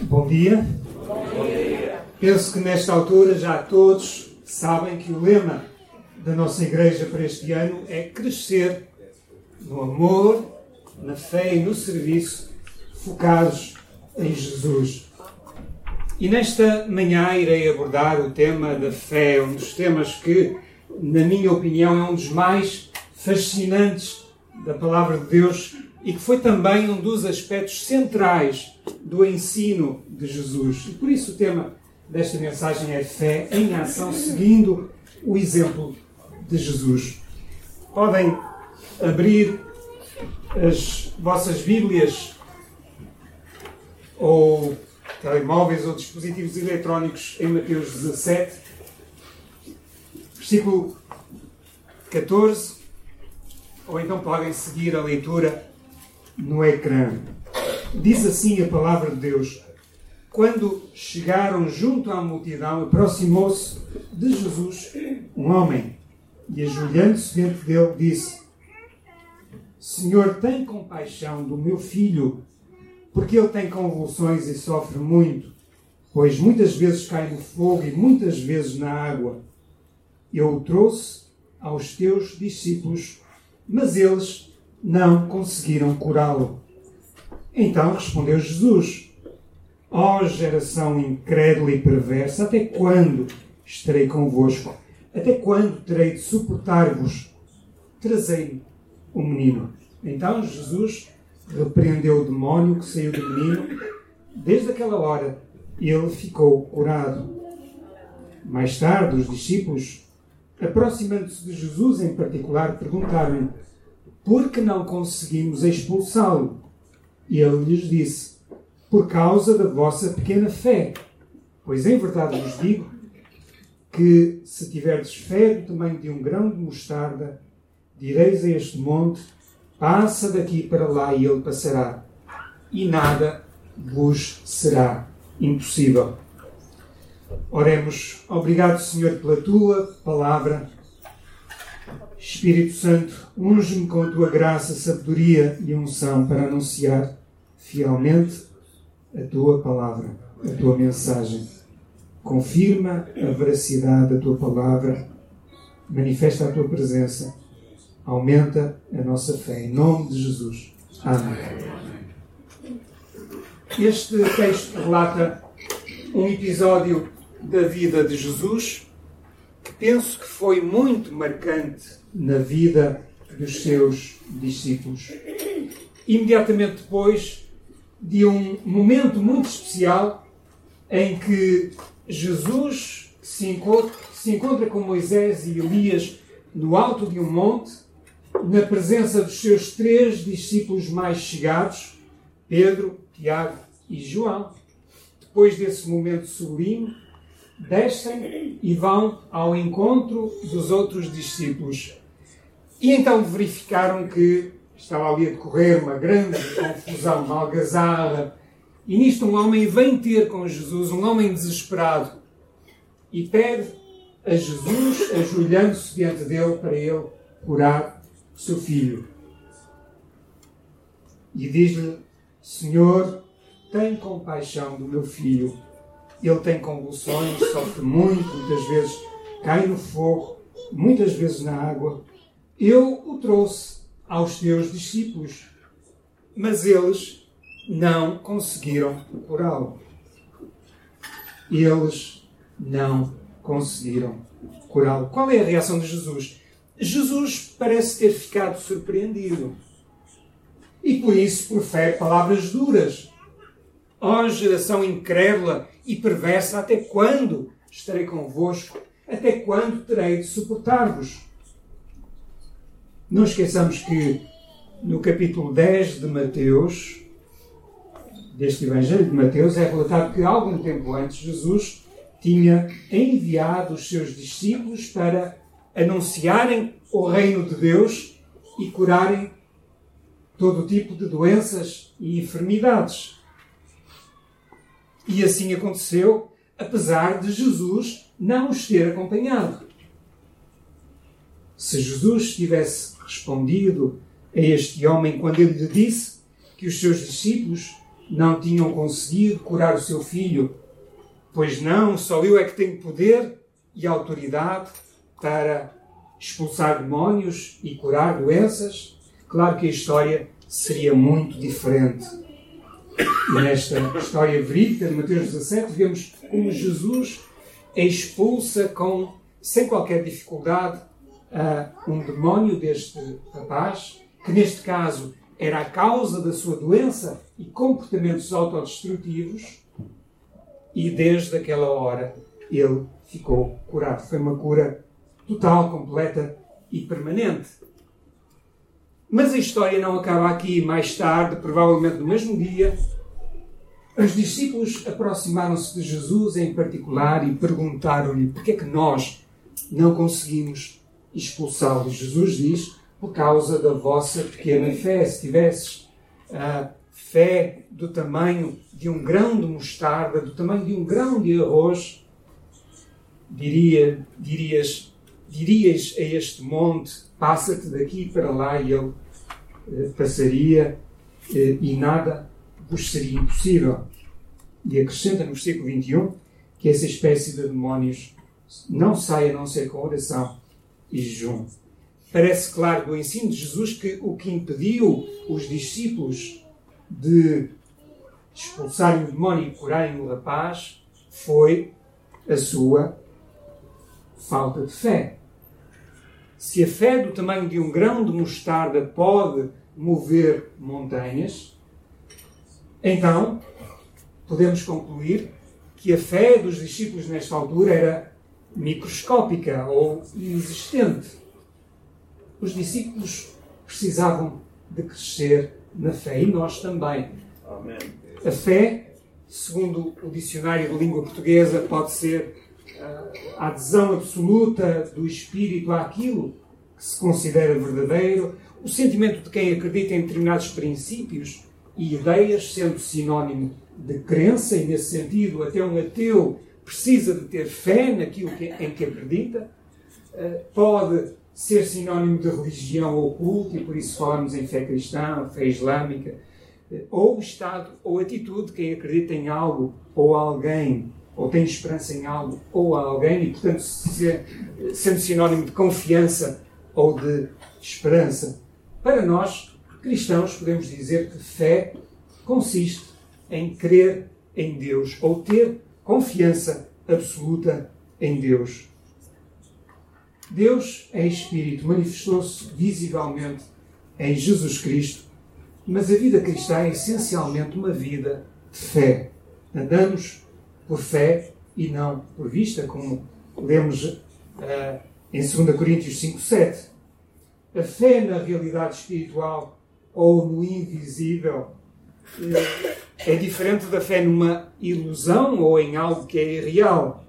Bom dia. Bom dia. Penso que nesta altura já todos sabem que o lema da nossa igreja para este ano é crescer no amor, na fé e no serviço, focados em Jesus. E nesta manhã irei abordar o tema da fé, um dos temas que, na minha opinião, é um dos mais fascinantes da palavra de Deus e que foi também um dos aspectos centrais do ensino de Jesus. E por isso o tema desta mensagem é fé em ação, seguindo o exemplo de Jesus. Podem abrir as vossas Bíblias ou telemóveis ou dispositivos eletrónicos em Mateus 17, versículo 14, ou então podem seguir a leitura no ecrã. Diz assim a palavra de Deus: Quando chegaram junto à multidão, aproximou-se de Jesus um homem e, ajoelhando-se diante dele, disse: Senhor, tem compaixão do meu filho, porque ele tem convulsões e sofre muito, pois muitas vezes cai no fogo e muitas vezes na água. Eu o trouxe aos teus discípulos, mas eles não conseguiram curá-lo. Então respondeu Jesus: Ó oh, geração incrédula e perversa, até quando estarei convosco? Até quando terei de suportar-vos? Trazei o menino. Então Jesus repreendeu o demónio que saiu do menino. Desde aquela hora ele ficou curado. Mais tarde, os discípulos, aproximando-se de Jesus em particular, perguntaram-lhe por que não conseguimos expulsá-lo? E ele lhes disse: Por causa da vossa pequena fé. Pois em verdade vos digo que, se tiverdes fé do tamanho de um grão de mostarda, direis a este monte: Passa daqui para lá, e ele passará, e nada vos será impossível. Oremos. Obrigado, Senhor, pela tua palavra. Espírito Santo, unge-me com a tua graça, sabedoria e unção para anunciar fielmente a tua palavra, a tua mensagem. Confirma a veracidade da tua palavra, manifesta a tua presença, aumenta a nossa fé. Em nome de Jesus. Amém. Este texto relata um episódio da vida de Jesus que penso que foi muito marcante na vida dos seus discípulos. Imediatamente depois de um momento muito especial em que Jesus se encontra, se encontra com Moisés e Elias no alto de um monte, na presença dos seus três discípulos mais chegados, Pedro, Tiago e João. Depois desse momento sublime, descem e vão ao encontro dos outros discípulos. E então verificaram que estava ali a decorrer uma grande confusão, uma algazarra. E nisto um homem vem ter com Jesus, um homem desesperado, e pede a Jesus, ajoelhando-se diante dele, para ele curar o seu filho. E diz-lhe: Senhor, tem compaixão do meu filho. Ele tem convulsões, sofre muito, muitas vezes cai no fogo, muitas vezes na água eu o trouxe aos teus discípulos, mas eles não conseguiram curá-lo. Eles não conseguiram curá-lo. Qual é a reação de Jesus? Jesus parece ter ficado surpreendido. E por isso profere palavras duras. Ó oh, geração incrédula e perversa, até quando estarei convosco? Até quando terei de suportar-vos? Não esqueçamos que no capítulo 10 de Mateus, deste Evangelho de Mateus, é relatado que algum tempo antes Jesus tinha enviado os seus discípulos para anunciarem o reino de Deus e curarem todo tipo de doenças e enfermidades. E assim aconteceu, apesar de Jesus não os ter acompanhado. Se Jesus tivesse respondido a este homem quando ele lhe disse que os seus discípulos não tinham conseguido curar o seu filho. Pois não, só eu é que tenho poder e autoridade para expulsar demónios e curar doenças. Claro que a história seria muito diferente. E nesta história verídica de Mateus 17, vemos como Jesus expulsa com, sem qualquer dificuldade uh, um demónio deste rapaz, que neste caso era a causa da sua doença e comportamentos autodestrutivos, e desde aquela hora ele ficou curado. Foi uma cura total, completa e permanente. Mas a história não acaba aqui. Mais tarde, provavelmente no mesmo dia, os discípulos aproximaram-se de Jesus em particular e perguntaram-lhe por que é que nós não conseguimos expulsá-lo. Jesus diz: por causa da vossa pequena fé. Se tivesses a fé do tamanho de um grão de mostarda, do tamanho de um grão de arroz, diria, dirias, dirias a este monte: passa-te daqui para lá, e ele eh, passaria, eh, e nada vos seria impossível. E acrescenta no versículo 21 que essa espécie de demónios não sai a não ser com oração e jejum. Parece claro do ensino de Jesus que o que impediu os discípulos de expulsarem o demónio e curarem o rapaz foi a sua falta de fé. Se a fé do tamanho de um grão de mostarda pode mover montanhas, então podemos concluir que a fé dos discípulos nesta altura era microscópica ou inexistente. Os discípulos precisavam de crescer na fé e nós também. Amém. A fé, segundo o dicionário de língua portuguesa, pode ser ah, a adesão absoluta do espírito àquilo que se considera verdadeiro, o sentimento de quem acredita em determinados princípios e ideias, sendo sinónimo de crença, e nesse sentido, até um ateu precisa de ter fé naquilo que, em que acredita, uh, pode ser sinónimo de religião ou culto, e por isso falamos em fé cristã, fé islâmica, uh, ou estado ou atitude de quem acredita em algo ou alguém, ou tem esperança em algo ou alguém, e portanto ser, sendo sinónimo de confiança ou de esperança. Para nós, cristãos, podemos dizer que fé consiste em crer em Deus ou ter confiança absoluta em Deus. Deus é Espírito, manifestou-se visivelmente em Jesus Cristo, mas a vida cristã é essencialmente uma vida de fé. Andamos por fé e não por vista, como lemos uh, em 2 Coríntios 5, 7. A fé na realidade espiritual ou no invisível uh, é diferente da fé numa ilusão ou em algo que é irreal.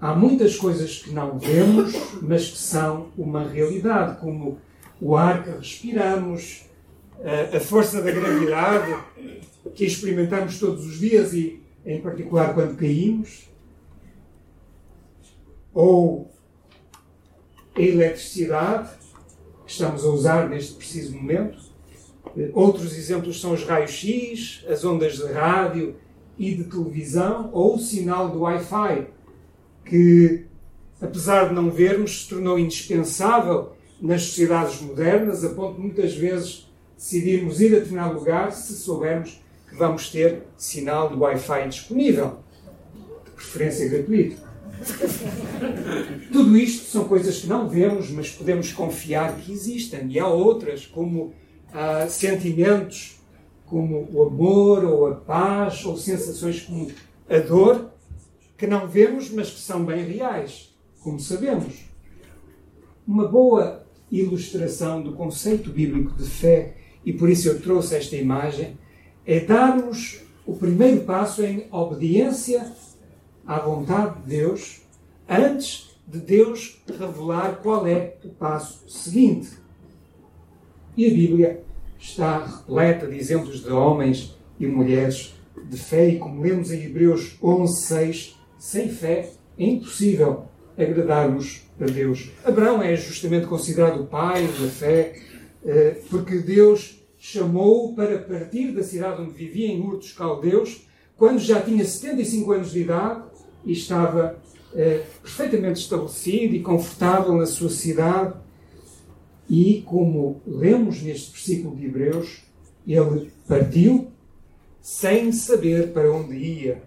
Há muitas coisas que não vemos, mas que são uma realidade, como o ar que respiramos, a força da gravidade que experimentamos todos os dias e, em particular, quando caímos, ou a eletricidade que estamos a usar neste preciso momento Outros exemplos são os raios-x, as ondas de rádio e de televisão ou o sinal do Wi-Fi, que, apesar de não vermos, se tornou indispensável nas sociedades modernas, a ponto de muitas vezes decidirmos ir a determinado lugar se soubermos que vamos ter sinal de Wi-Fi disponível, de preferência gratuito. Tudo isto são coisas que não vemos, mas podemos confiar que existem. E há outras, como uh, sentimentos como o amor ou a paz ou sensações como a dor que não vemos, mas que são bem reais, como sabemos. Uma boa ilustração do conceito bíblico de fé, e por isso eu trouxe esta imagem, é darmos o primeiro passo em obediência à vontade de Deus antes de Deus revelar qual é o passo seguinte. E a Bíblia está repleta de exemplos de homens e mulheres de fé, e como lemos em Hebreus 11, 6, sem fé é impossível agradarmos a Deus. Abraão é justamente considerado o pai da fé, eh, porque Deus chamou-o para partir da cidade onde vivia, em Ur dos Caldeus, quando já tinha 75 anos de idade e estava eh, perfeitamente estabelecido e confortável na sua cidade. E, como lemos neste versículo de Hebreus, ele partiu sem saber para onde ia.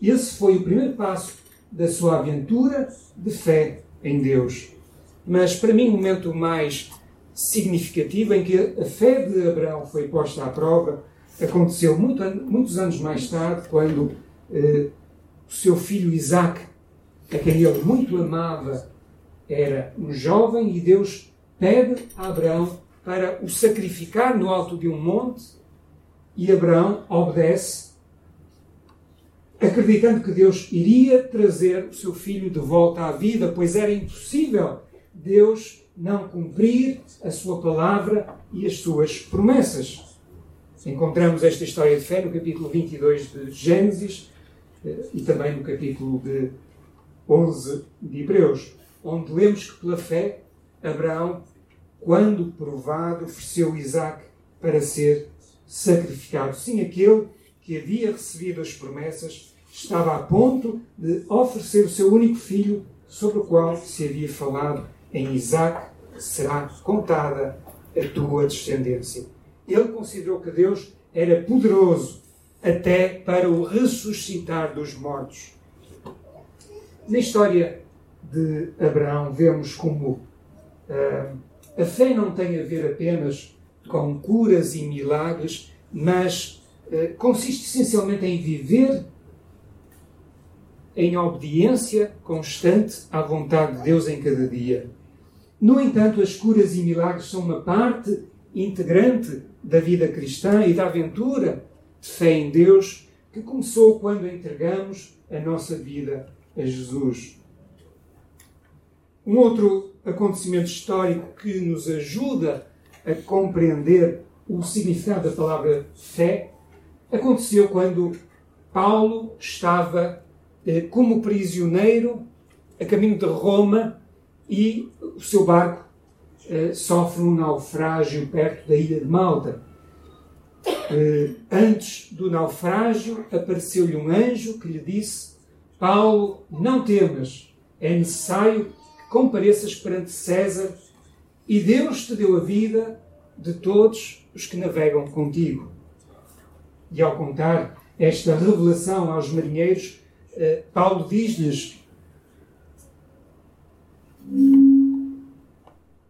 Esse foi o primeiro passo da sua aventura de fé em Deus. Mas, para mim, o momento mais significativo em que a fé de Abraão foi posta à prova aconteceu muito, muitos anos mais tarde, quando eh, o seu filho Isaac, a quem ele muito amava, era um jovem e Deus pede a Abraão para o sacrificar no alto de um monte e Abraão obedece, acreditando que Deus iria trazer o seu filho de volta à vida, pois era impossível Deus não cumprir a sua palavra e as suas promessas. Encontramos esta história de fé no capítulo 22 de Gênesis eh, e também no capítulo de 11 de Hebreus, onde lemos que pela fé Abraão, quando provado, ofereceu Isaac para ser sacrificado. Sim, aquele que havia recebido as promessas estava a ponto de oferecer o seu único filho, sobre o qual se havia falado em Isaac, será contada a tua descendência. Ele considerou que Deus era poderoso até para o ressuscitar dos mortos. Na história de Abraão, vemos como a fé não tem a ver apenas com curas e milagres, mas uh, consiste essencialmente em viver em obediência constante à vontade de Deus em cada dia. No entanto, as curas e milagres são uma parte integrante da vida cristã e da aventura de fé em Deus que começou quando entregamos a nossa vida a Jesus. Um outro acontecimento histórico que nos ajuda a compreender o significado da palavra fé aconteceu quando Paulo estava eh, como prisioneiro a caminho de Roma e o seu barco eh, sofre um naufrágio perto da ilha de Malta. Eh, antes do naufrágio, apareceu-lhe um anjo que lhe disse: Paulo, não temas, é necessário compareças perante César e Deus te deu a vida de todos os que navegam contigo. E ao contar esta revelação aos marinheiros, eh, Paulo diz-lhes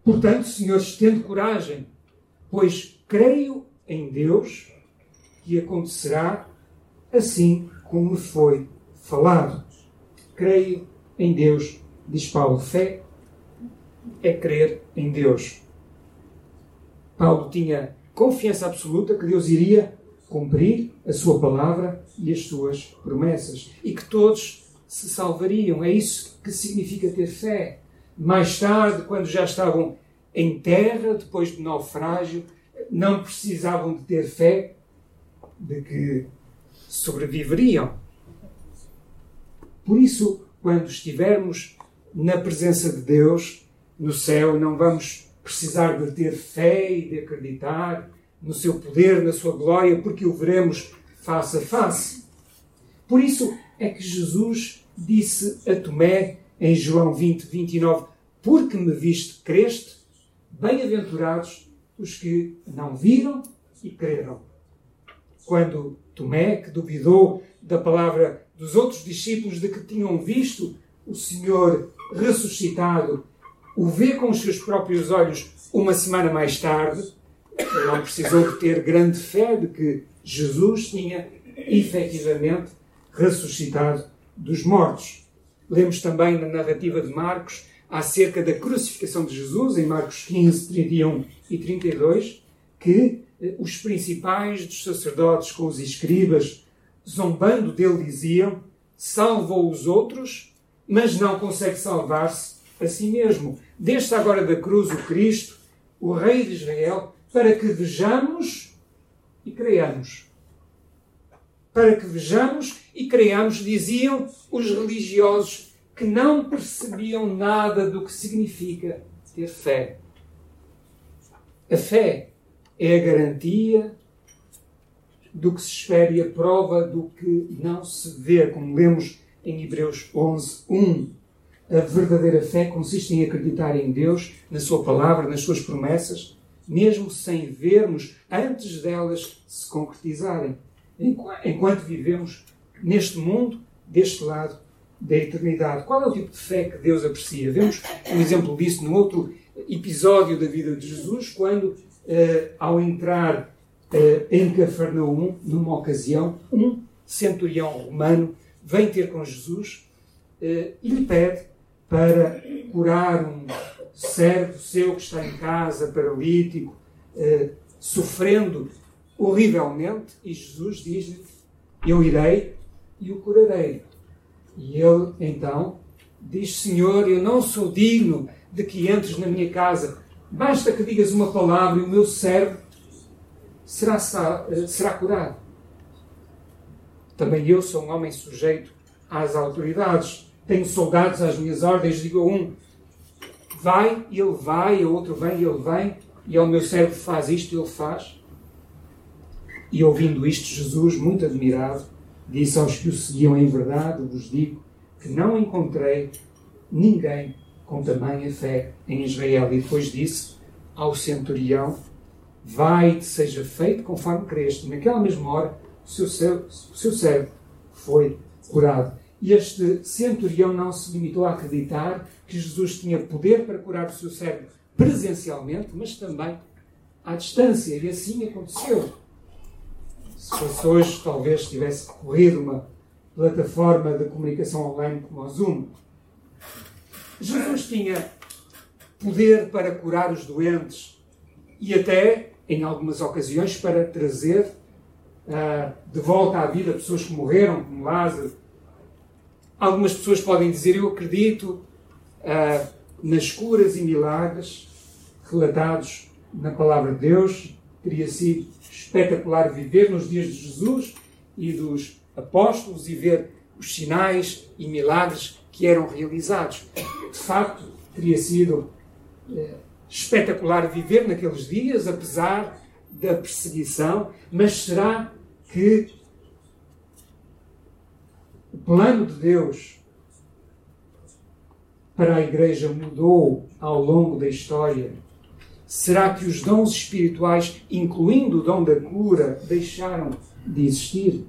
Portanto, senhores, tendo coragem, pois creio em Deus que acontecerá assim como me foi falado. Creio em Deus, diz Paulo. Fé é crer em Deus. Paulo tinha confiança absoluta que Deus iria cumprir a sua palavra e as suas promessas e que todos se salvariam. É isso que significa ter fé. Mais tarde, quando já estavam em terra, depois do naufrágio, não precisavam de ter fé de que sobreviveriam. Por isso, quando estivermos na presença de Deus, no céu, não vamos precisar de ter fé e de acreditar no seu poder, na sua glória, porque o veremos face a face. Por isso é que Jesus disse a Tomé, em João 20, 29, porque me viste, creste, Bem-aventurados os que não viram e creram. Quando Tomé, que duvidou da palavra dos outros discípulos de que tinham visto o Senhor ressuscitado, o vê com os seus próprios olhos uma semana mais tarde, não precisou de ter grande fé de que Jesus tinha efetivamente ressuscitado dos mortos. Lemos também na narrativa de Marcos acerca da crucificação de Jesus, em Marcos 15, 31 e 32, que eh, os principais dos sacerdotes com os escribas, zombando dele, diziam: salvou os outros, mas não consegue salvar-se a si mesmo. Desce agora da cruz o Cristo, o Rei de Israel, para que vejamos e creiamos. Para que vejamos e creiamos, diziam os religiosos que não percebiam nada do que significa ter fé. A fé é a garantia do que se espera e a prova do que não se vê, como lemos em Hebreus 11, 1. A verdadeira fé consiste em acreditar em Deus, na Sua palavra, nas Suas promessas, mesmo sem vermos antes delas se concretizarem, enquanto vivemos neste mundo, deste lado da eternidade. Qual é o tipo de fé que Deus aprecia? Vemos um exemplo disso no outro episódio da vida de Jesus, quando, eh, ao entrar eh, em Cafarnaum, numa ocasião, um centurião romano vem ter com Jesus eh, e lhe pede para curar um servo seu que está em casa, paralítico, eh, sofrendo horrivelmente, e Jesus diz-lhe: Eu irei e o curarei. E ele então diz: Senhor, eu não sou digno de que entres na minha casa, basta que digas uma palavra e o meu servo será, será curado. Também eu sou um homem sujeito às autoridades. Tenho soldados às minhas ordens. Digo a um, vai e ele vai, a outro vem e ele vem, e ao meu servo faz isto ele faz. E ouvindo isto, Jesus, muito admirado, disse aos que o seguiam em verdade, vos digo que não encontrei ninguém com tamanha fé em Israel. E depois disse ao centurião: Vai-te, seja feito conforme creste. Naquela mesma hora, o seu, seu servo foi curado. E este centurião não se limitou a acreditar que Jesus tinha poder para curar o seu servo presencialmente, mas também à distância. E assim aconteceu. Se fosse hoje, talvez tivesse recorrido uma plataforma de comunicação online como o Zoom. Jesus tinha poder para curar os doentes e até, em algumas ocasiões, para trazer uh, de volta à vida pessoas que morreram, como Lázaro. Algumas pessoas podem dizer: Eu acredito uh, nas curas e milagres relatados na palavra de Deus. Teria sido espetacular viver nos dias de Jesus e dos apóstolos e ver os sinais e milagres que eram realizados. De facto, teria sido eh, espetacular viver naqueles dias, apesar da perseguição, mas será que o plano de Deus para a Igreja mudou ao longo da história? Será que os dons espirituais, incluindo o dom da cura, deixaram de existir?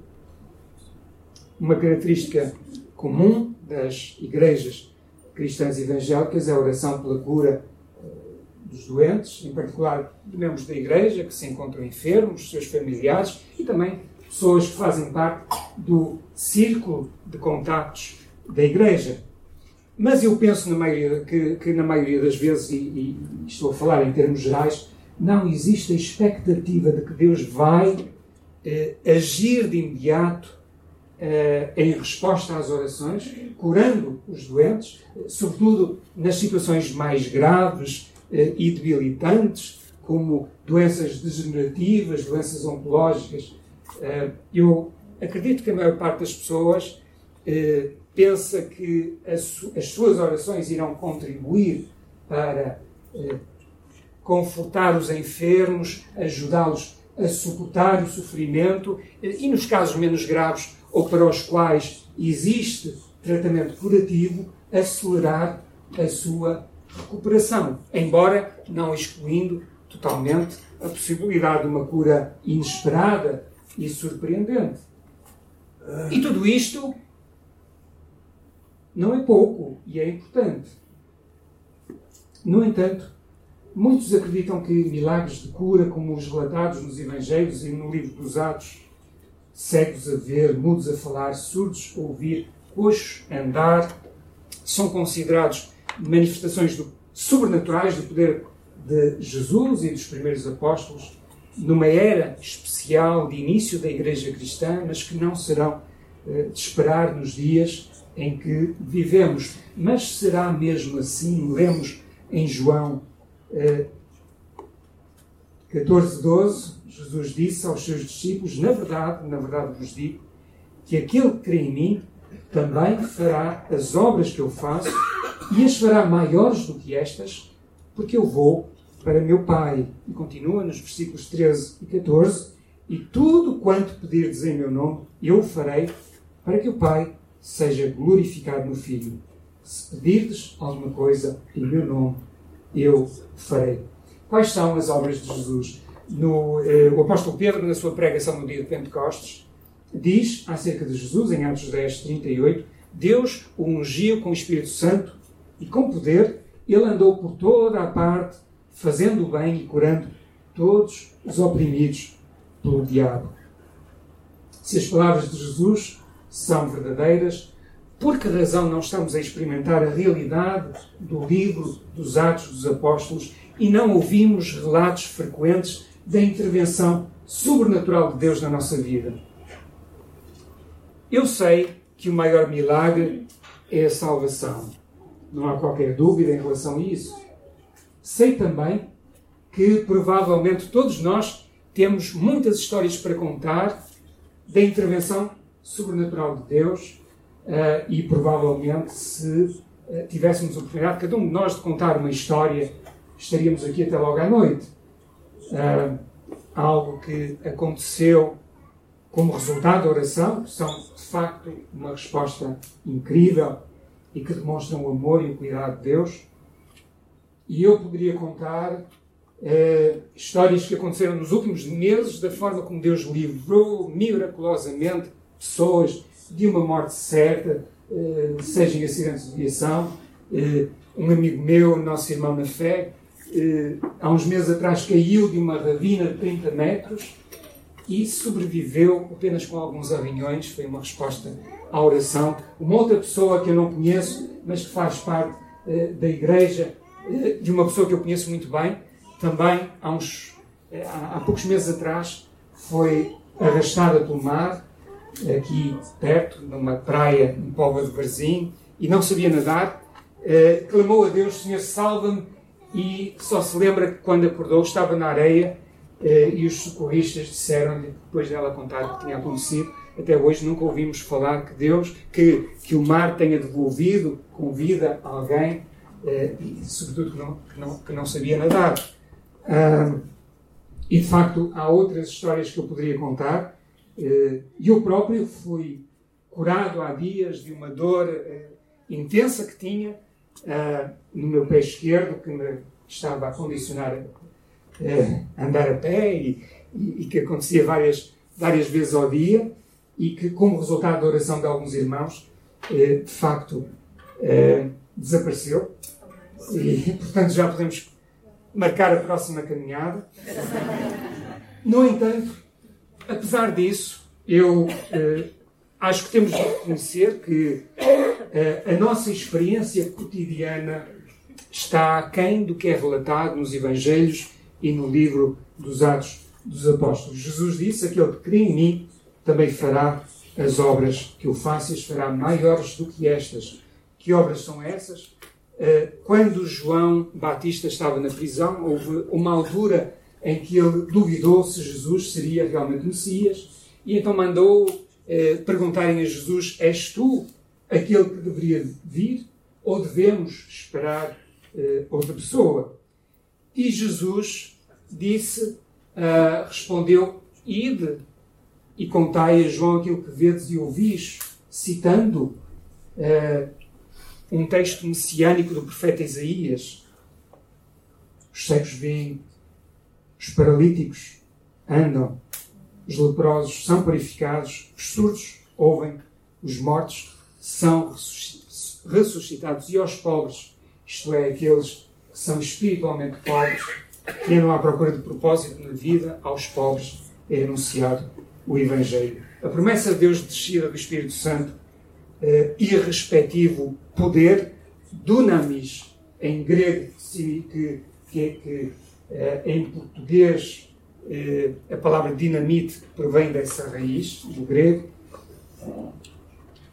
Uma característica comum das igrejas cristãs evangélicas é a oração pela cura eh, dos doentes, em particular membros da igreja que se encontram enfermos, seus familiares e também pessoas que fazem parte do círculo de contactos da igreja. Mas eu penso na maioria, que, que, na maioria das vezes, e, e, estou a falar em termos gerais, não existe a expectativa de que Deus vai eh, agir de imediato eh, em resposta às orações, curando os doentes, sobretudo nas situações mais graves eh, e debilitantes, como doenças degenerativas, doenças oncológicas, eh, eu acredito que a maior parte das pessoas eh, pensa que as suas orações irão contribuir para eh, confortar os enfermos, ajudá-los a suportar o sofrimento e, nos casos menos graves ou para os quais existe tratamento curativo, acelerar a sua recuperação, embora não excluindo totalmente a possibilidade de uma cura inesperada e surpreendente. E tudo isto não é pouco e é importante. No entanto, muitos acreditam que milagres de cura, como os relatados nos Evangelhos e no livro dos Atos, cegos a ver, mudos a falar, surdos a ouvir, coxos a andar, são considerados manifestações do, sobrenaturais do poder de Jesus e dos primeiros apóstolos numa era especial de início da Igreja Cristã, mas que não serão eh, de esperar nos dias em que vivemos. Mas será mesmo assim? Lemos em João eh, 14, 12, Jesus disse aos seus discípulos: Na verdade, na verdade vos digo, que aquele que crê em mim também fará as obras que eu faço e as fará maiores do que estas, porque eu vou para meu Pai. E continua nos versículos 13 e 14: E tudo quanto pedirdes em meu nome, eu o farei, para que o Pai seja glorificado no Filho. Se pedirdes alguma coisa em meu nome, eu farei. Quais são as obras de Jesus? No, eh, o apóstolo Pedro, na sua pregação no dia de Pentecostes, diz acerca de Jesus, em Atos 10, 38, Deus o ungiu com o Espírito Santo e com poder, ele andou por toda a parte, fazendo o bem e curando todos os oprimidos pelo diabo. Se as palavras de Jesus são verdadeiras, por que razão não estamos a experimentar a realidade do livro dos Atos dos Apóstolos e não ouvimos relatos frequentes da intervenção sobrenatural de Deus na nossa vida? Eu sei que o maior milagre é a salvação. Não há qualquer dúvida em relação a isso. Sei também que provavelmente todos nós temos muitas histórias para contar da intervenção sobrenatural de Deus uh, e provavelmente se uh, tivéssemos a oportunidade, cada um de nós, de contar uma história, estaríamos aqui até logo à noite. Uh, algo que aconteceu como resultado da oração, que são de facto uma resposta incrível e que demonstram o amor e o cuidado de Deus. E eu poderia contar eh, histórias que aconteceram nos últimos meses, da forma como Deus livrou miraculosamente pessoas de uma morte certa, eh, seja em acidentes de viação. Eh, um amigo meu, nosso irmão na fé, há uns meses atrás caiu de uma ravina de 30 metros e sobreviveu apenas com alguns arranhões. Foi uma resposta à oração. Uma outra pessoa que eu não conheço, mas que faz parte da igreja, de uma pessoa que eu conheço muito bem, também há, uns, há, poucos meses atrás foi arrastada pelo mar, aqui perto, numa praia em Póvoa de Varzim, e não sabia nadar. clamou a Deus: Senhor, salva-me. E só se lembra que quando acordou estava na areia eh, e os socorristas disseram-lhe, depois dela contar o que tinha acontecido, até hoje nunca ouvimos falar que Deus, que, que o mar tenha devolvido com vida alguém, eh, e sobretudo que não, que não, que não sabia nadar. E de facto há outras histórias que eu poderia contar. Eh, eu próprio fui curado há dias de uma dor intensa que tinha ah, no meu pé esquerdo, que me estava a condicionar é, andar a pé e, e, e, que acontecia várias, várias vezes ao dia e que, como resultado da oração de alguns irmãos, é, de facto é, desapareceu. E, portanto, já podemos marcar a próxima caminhada. No entanto, apesar disso, eu eh, acho que temos de reconhecer que eh, a nossa experiência cotidiana está aquém do que é relatado nos Evangelhos e no livro dos Atos dos Apóstolos. Jesus disse: Aquele que crê em mim também fará as obras que eu faço e as fará maiores do que estas. Que obras são essas? Eh, quando João Batista estava na prisão, houve uma altura em que ele duvidou se Jesus seria realmente Messias e então mandou eh, perguntarem a Jesus: És tu aquele que deveria vir ou devemos esperar eh, outra pessoa? E Jesus disse, uh, respondeu: Ide e contai a João aquilo que vedes e ouvis, citando uh, um texto messiânico do profeta Isaías. Os cegos veem, os paralíticos andam, os leprosos são purificados, os surdos ouvem, os mortos são ressuscitados e aos pobres, isto é, aqueles que são espiritualmente pobres, que andam à procura de propósito na vida, aos pobres é anunciado o Evangelho. A promessa de Deus de descida do Espírito Santo, eh, irrespectivo poder, dunamis, em grego, que, que, que eh, em português eh, a palavra dinamite provém dessa raiz, do grego.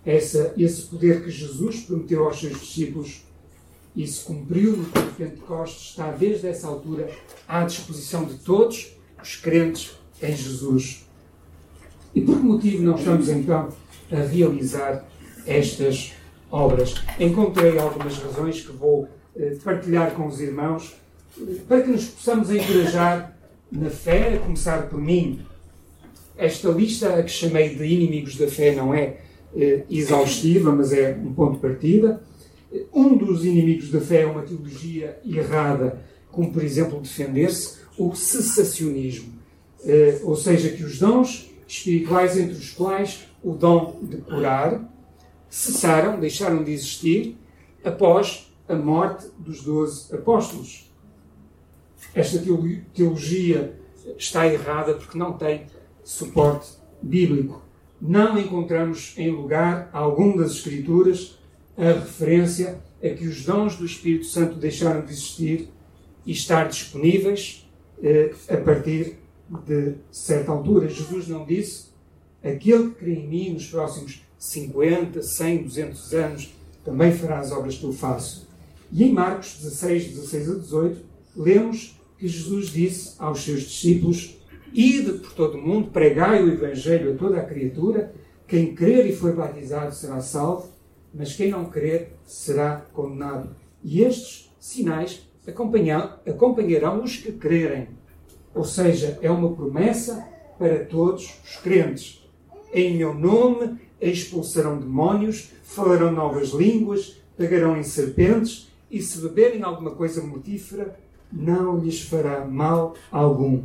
Essa, esse poder que Jesus prometeu aos seus discípulos isso cumpriu no dia de Pentecostes, está desde essa altura à disposição de todos os crentes em Jesus. E por que motivo não estamos então a realizar estas obras? Encontrei algumas razões que vou eh, partilhar com os irmãos para que nos possamos encorajar na fé, a começar por mim. Esta lista a que chamei de inimigos da fé não é eh, exaustiva, mas é um ponto de partida. Um dos inimigos da fé é uma teologia errada, como por exemplo defender-se o cessacionismo, eh, ou seja, que os dons espirituais, entre os quais o dom de curar, cessaram, deixaram de existir após a morte dos doze apóstolos. Esta teologia está errada porque não tem suporte bíblico. Não encontramos em lugar algum das Escrituras a referência a que os dons do Espírito Santo deixaram de existir e estar disponíveis eh, a partir de certa altura. Jesus não disse: aquele que crê em mim nos próximos 50, 100, 200 anos também fará as obras que eu faço. E em Marcos 16, 16 a 18, lemos que Jesus disse aos seus discípulos: Ide por todo o mundo, pregai o Evangelho a toda a criatura. Quem crer e for batizado será salvo, mas quem não crer será condenado. E estes sinais acompanharão os que crerem. Ou seja, é uma promessa para todos os crentes. Em meu nome expulsarão demónios, falarão novas línguas, pegarão em serpentes, e se beberem alguma coisa mortífera, não lhes fará mal algum.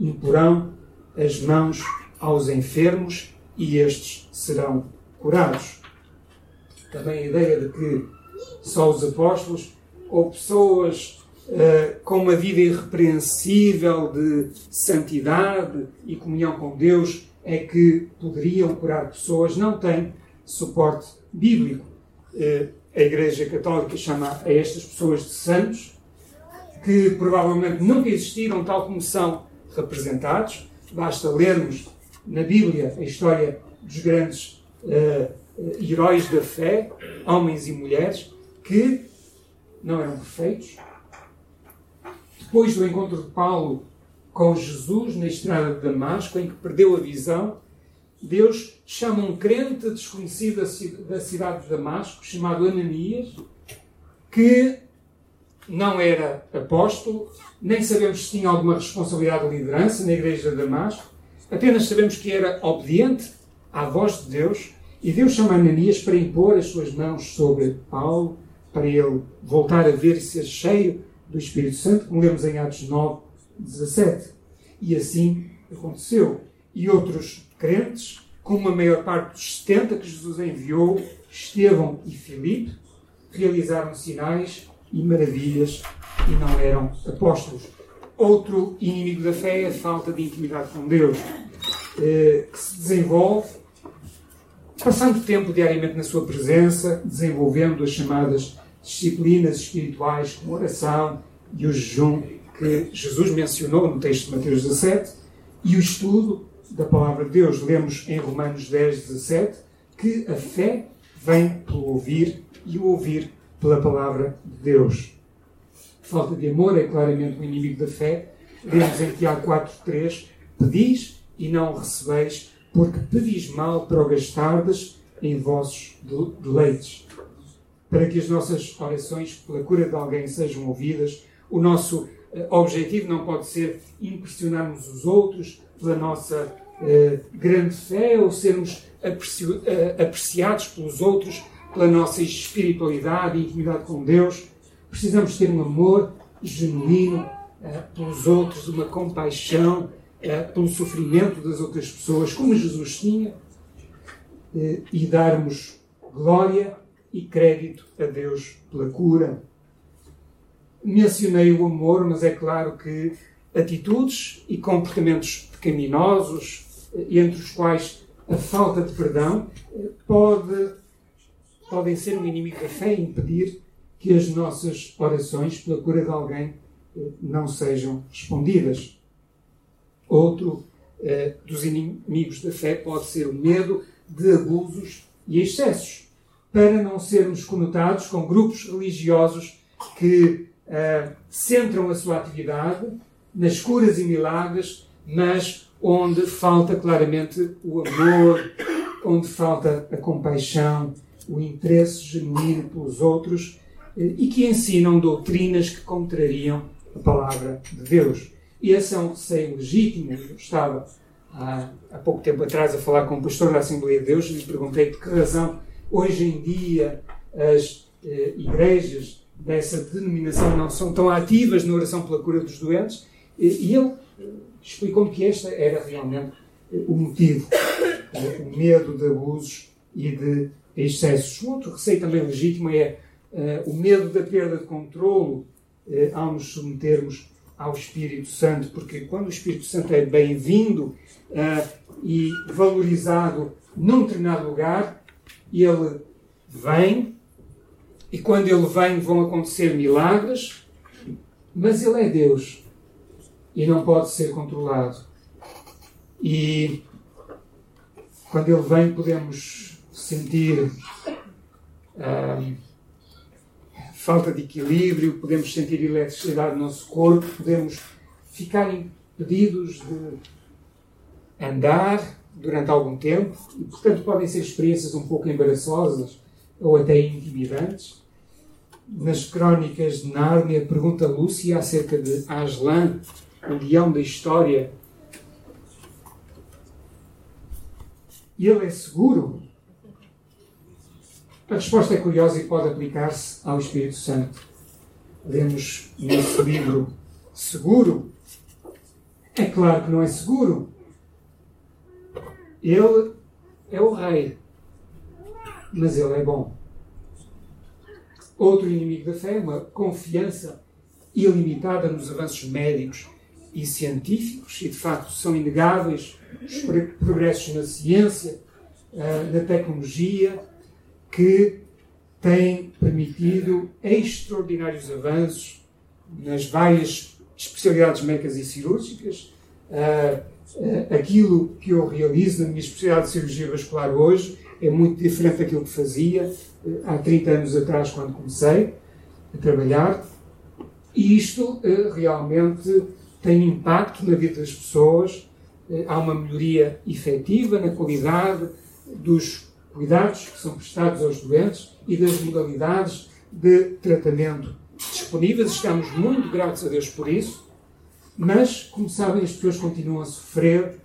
Imporão as mãos aos enfermos e estes serão curados. Também a ideia de que só os apóstolos ou pessoas uh, com uma vida irrepreensível de santidade e comunhão com Deus é que poderiam curar pessoas não tem suporte bíblico. Uh, a Igreja Católica chama a estas pessoas de santos, que provavelmente nunca existiram tal como são representados. Basta lermos na Bíblia a história dos grandes uh, heróis da fé, homens e mulheres, que não eram perfeitos. Depois do encontro de Paulo com Jesus na estrada de Damasco, em que perdeu a visão, Deus chama um crente desconhecido da cidade de Damasco, chamado Ananias, que não era apóstolo, nem sabemos se tinha alguma responsabilidade de liderança na igreja de Damasco, apenas sabemos que era obediente à voz de Deus, e Deus chama Ananias para impor as suas mãos sobre Paulo, para ele voltar a ver e ser cheio do Espírito Santo, como lemos em Atos 9, 17. E assim aconteceu. E outros crentes, como a maior parte dos 70 que Jesus enviou, Estevão e Filipe, realizaram sinais e maravilhas e não eram apóstolos. Outro inimigo da fé é a falta de intimidade com Deus, eh, que se desenvolve passando tempo diariamente na sua presença, desenvolvendo as chamadas disciplinas espirituais como oração e o jejum que Jesus mencionou no texto de Mateus 17 e o estudo da palavra de Deus. Lemos em Romanos 10, 17 que a fé vem pelo ouvir e o ouvir pela palavra de Deus. Falta de amor é claramente o inimigo da fé. Lemos em Tiago 4, 3 Pedis e não recebeis, porque pedis mal para o gastardes em vossos deleites para que as nossas orações pela cura de alguém sejam ouvidas. O nosso objetivo não pode ser impressionarmos os outros pela nossa uh, grande fé ou sermos uh, apreciados pelos outros pela nossa espiritualidade e intimidade com Deus. Precisamos ter um amor genuíno pelos outros, uma compaixão pelo sofrimento das outras pessoas, como Jesus tinha, e darmos glória e crédito a Deus pela cura. Mencionei o amor, mas é claro que atitudes e comportamentos pecaminosos, entre os quais a falta de perdão, pode, podem ser um inimigo da fé e impedir que as nossas orações pela cura de alguém eh, não sejam respondidas. Outro eh, dos inimigos da fé pode ser o medo de abusos e excessos para não sermos conotados com grupos religiosos que uh, centram a sua atividade nas curas e milagres, mas onde falta claramente o amor, onde falta a compaixão, o interesse genuíno pelos outros uh, e que ensinam doutrinas que contrariam a palavra de Deus. E esse é um receio legítimo. Eu estava há, há pouco tempo atrás a falar com o pastor da Assembleia de Deus e lhe perguntei por que razão hoje em dia as eh, igrejas dessa denominação não são tão ativas na oração pela cura dos doentes. E, ele eh, explicou-me que este era realmente eh, o motivo, eh, o medo de abusos e de excessos. Um outro receio também legítimo é o medo da perda de controlo ao nos submetermos ao Espírito Santo, porque quando o Espírito Santo é bem-vindo uh, e valorizado num determinado lugar, ele vem e quando ele vem vão acontecer milagres, mas ele é Deus e não pode ser controlado. E quando ele vem podemos sentir falta de equilíbrio, podemos sentir eletricidade no nosso corpo, podemos ficar impedidos de andar durante algum tempo e, portanto, podem ser experiências um pouco embaraçosas ou até intimidantes. Nas crónicas de Nárnia, pergunta Lúcia acerca de Aslan, o leão da história. Ele é seguro? A resposta é curiosa e pode aplicar-se ao Espírito Santo. Lemos nesse livro seguro. É claro que não é seguro. Ele é o rei, mas ele é bom. Outro inimigo da fé é uma confiança ilimitada nos avanços médicos e científicos, e de facto são inegáveis os progressos na ciência, eh, na tecnologia, que tem permitido extraordinários avanços nas várias especialidades médicas e cirúrgicas. Uh, uh, aquilo que eu realizo na minha especialidade de cirurgia vascular hoje é muito diferente daquilo que fazia há 30 anos atrás, quando comecei a trabalhar. E isto realmente tem impacto na vida das pessoas. há uma melhoria efetiva na qualidade dos cuidados que são prestados aos doentes e das modalidades de tratamento disponíveis. Estamos muito gratos a Deus por isso, mas, como sabem, as pessoas continuam a sofrer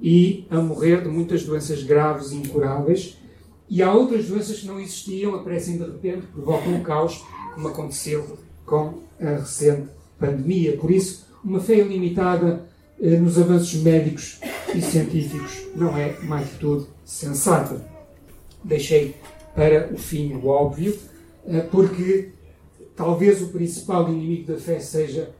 e a morrer de muitas doenças graves e incuráveis. E há outras doenças que não existiam, aparecem de repente, provocam um caos, como aconteceu com a recente pandemia. Por isso, uma fé ilimitada eh, nos avanços médicos e científicos não é uma atitude sensata deixei para o fim o óbvio, eh, porque talvez o principal inimigo da fé seja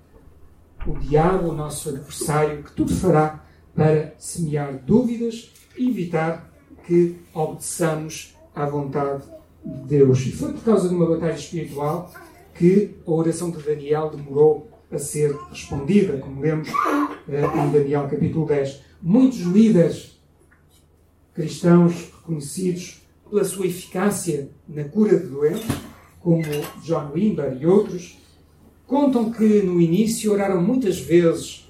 o diabo, o nosso adversário, que tudo fará para semear dúvidas e evitar que obedeçamos à vontade de Deus. E foi por causa de uma batalha espiritual que a oração de Daniel demorou a ser respondida, como lemos eh, em Daniel capítulo 10. Muitos líderes cristãos reconhecidos pela sua eficácia na cura de doentes, como John Wimber e outros, contam que no início oraram muitas vezes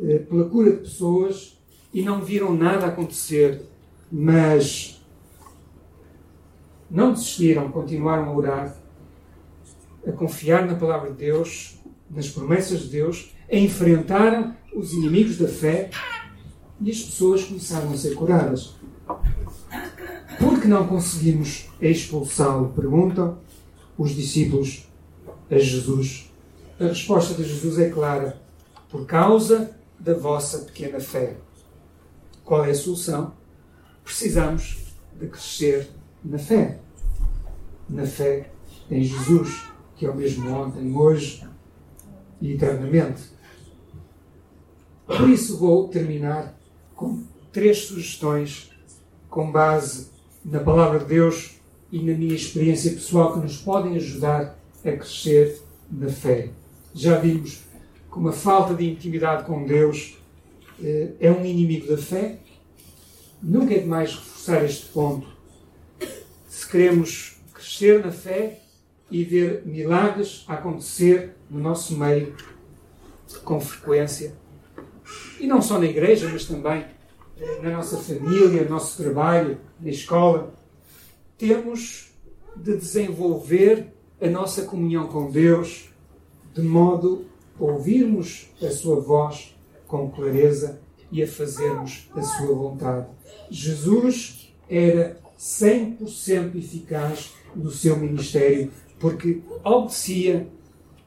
eh, pela cura de pessoas e não viram nada acontecer, mas não desistiram, continuaram a orar, a confiar na palavra de Deus, nas promessas de Deus, a enfrentaram os inimigos da fé e as pessoas começaram a ser curadas. Por que não conseguimos expulsá-lo? Perguntam os discípulos a Jesus. A resposta de Jesus é clara: por causa da vossa pequena fé. Qual é a solução? Precisamos de crescer na fé. Na fé em Jesus, que é o mesmo ontem, hoje e eternamente. Por isso vou terminar com três sugestões com base na palavra de Deus e na minha experiência pessoal que nos podem ajudar a crescer na fé. Já vimos como a falta de intimidade com Deus eh, é um inimigo da fé. Nunca é demais reforçar este ponto. Se queremos crescer na fé e ver milagres acontecer no nosso meio com frequência, e não só na igreja, mas também na nossa família, no nosso trabalho, na escola, temos de desenvolver a nossa comunhão com Deus de modo ouvirmos a sua voz com clareza e a fazermos a sua vontade. Jesus era 100% eficaz no seu ministério porque obedecia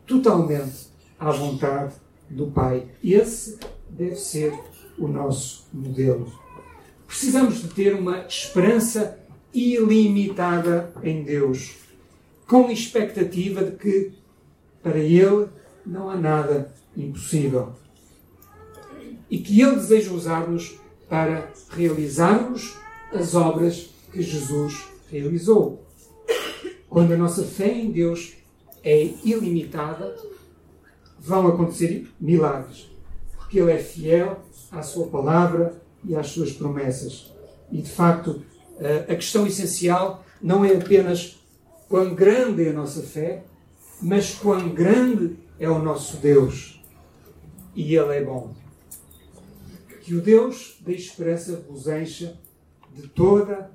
totalmente à vontade do Pai. Esse deve ser o nosso modelo. Precisamos de ter uma esperança ilimitada em Deus, com expectativa de que para Ele não há nada impossível. E que Ele deseja usar-nos para realizarmos as obras que Jesus realizou. Quando a nossa fé em Deus é ilimitada, vão acontecer milagres, porque Ele é fiel à Sua palavra e às Suas promessas. E de facto, a questão essencial não é apenas quão grande é a nossa fé, mas quão grande é o nosso Deus. E Ele é bom. Que o Deus da esperança vos encha de toda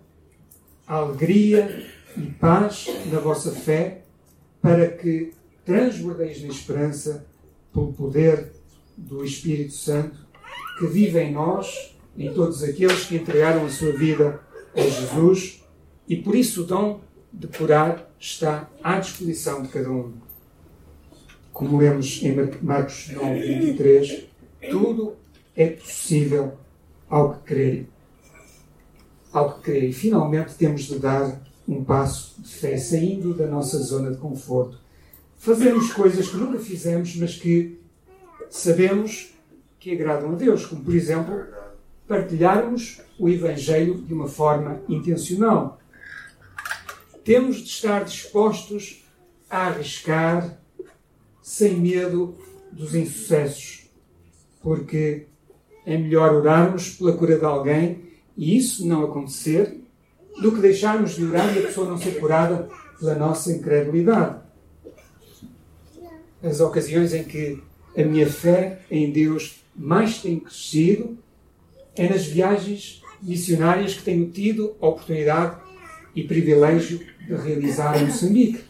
a alegria e paz na vossa fé, para que transbordeis na esperança pelo poder do Espírito Santo que vive em nós, em todos aqueles que entregaram a sua vida a Jesus e por isso o dom de curar está à disposição de cada um. Como lemos em Marcos 9, 23, tudo é possível ao que crer. Ao que crer. E finalmente temos de dar um passo de fé, saindo da nossa zona de conforto. Fazemos coisas que nunca fizemos, mas que sabemos que agradam a Deus, como por exemplo partilharmos o Evangelho de uma forma intencional. Temos de estar dispostos a arriscar sem medo dos insucessos, porque é melhor orarmos pela cura de alguém e isso não acontecer do que deixarmos de orar e a pessoa não ser curada pela nossa incredulidade. As ocasiões em que a minha fé em Deus mais tem crescido é nas viagens missionárias que tenho tido a oportunidade e privilégio de realizar em Moçambique.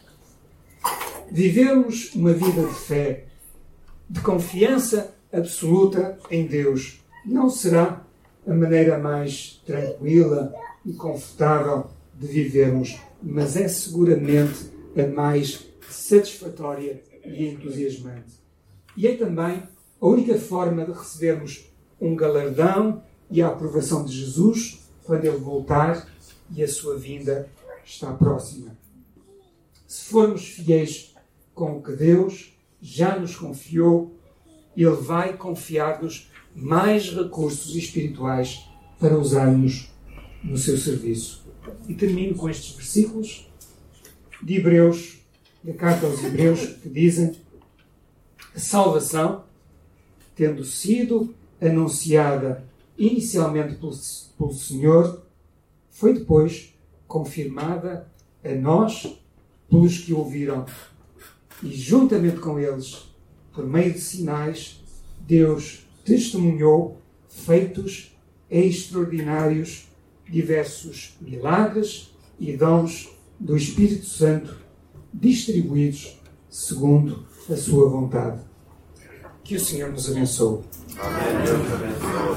Vivemos uma vida de fé, de confiança absoluta em Deus. Não será a maneira mais tranquila e confortável de vivermos, mas é seguramente a mais satisfatória e entusiasmante. E é também a única forma de recebermos um galardão e a aprovação de Jesus quando ele voltar e a sua vinda está próxima. Se formos fiéis com o que Deus já nos confiou, Ele vai confiar-nos mais recursos espirituais para usarmos no seu serviço. E termino com estes versículos de Hebreus, da carta aos Hebreus, que dizem: A salvação, tendo sido anunciada inicialmente pelo, pelo Senhor, foi depois confirmada a nós pelos que ouviram. E juntamente com eles, por meio de sinais, Deus testemunhou feitos extraordinários, diversos milagres e dons do Espírito Santo distribuídos segundo a sua vontade. Que o Senhor nos abençoe. Amém.